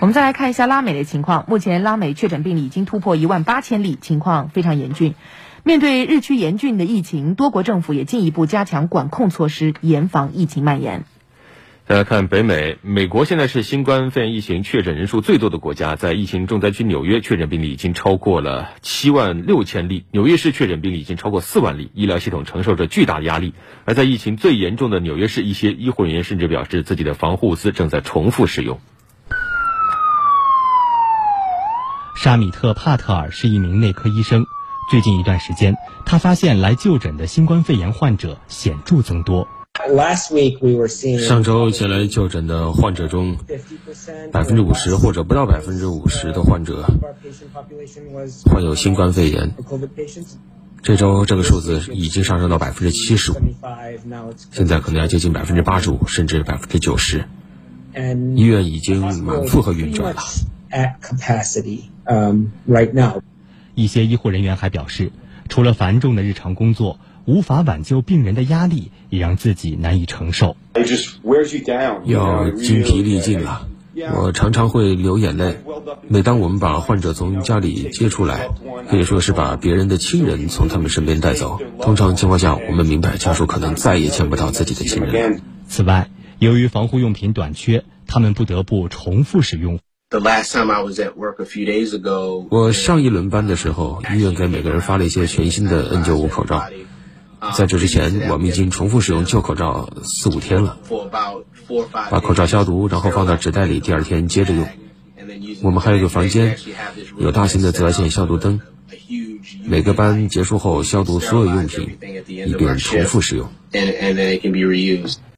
我们再来看一下拉美的情况，目前拉美确诊病例已经突破一万八千例，情况非常严峻。面对日趋严峻的疫情，多国政府也进一步加强管控措施，严防疫情蔓延。再来看北美，美国现在是新冠肺炎疫情确诊人数最多的国家，在疫情重灾区纽约，确诊病例已经超过了七万六千例，纽约市确诊病例已经超过四万例，医疗系统承受着巨大的压力。而在疫情最严重的纽约市，一些医护人员甚至表示，自己的防护物资正在重复使用。沙米特·帕特尔是一名内科医生，最近一段时间，他发现来就诊的新冠肺炎患者显著增多。上周前来就诊的患者中，百分之五十或者不到百分之五十的患者患有新冠肺炎。这周这个数字已经上升到百分之七十五，现在可能要接近百分之八十五，甚至百分之九十。医院已经满负荷运转了。一些医护人员还表示，除了繁重的日常工作。无法挽救病人的压力，也让自己难以承受。要精疲力尽了，我常常会流眼泪。每当我们把患者从家里接出来，可以说是把别人的亲人从他们身边带走。通常情况下，我们明白家属可能再也见不到自己的亲人。此外，由于防护用品短缺，他们不得不重复使用。我上一轮班的时候，医院给每个人发了一些全新的 N95 口罩。在这之前，我们已经重复使用旧口罩四五天了。把口罩消毒，然后放到纸袋里，第二天接着用。我们还有一个房间，有大型的紫外线消毒灯。每个班结束后消毒所有用品，以便重复使用。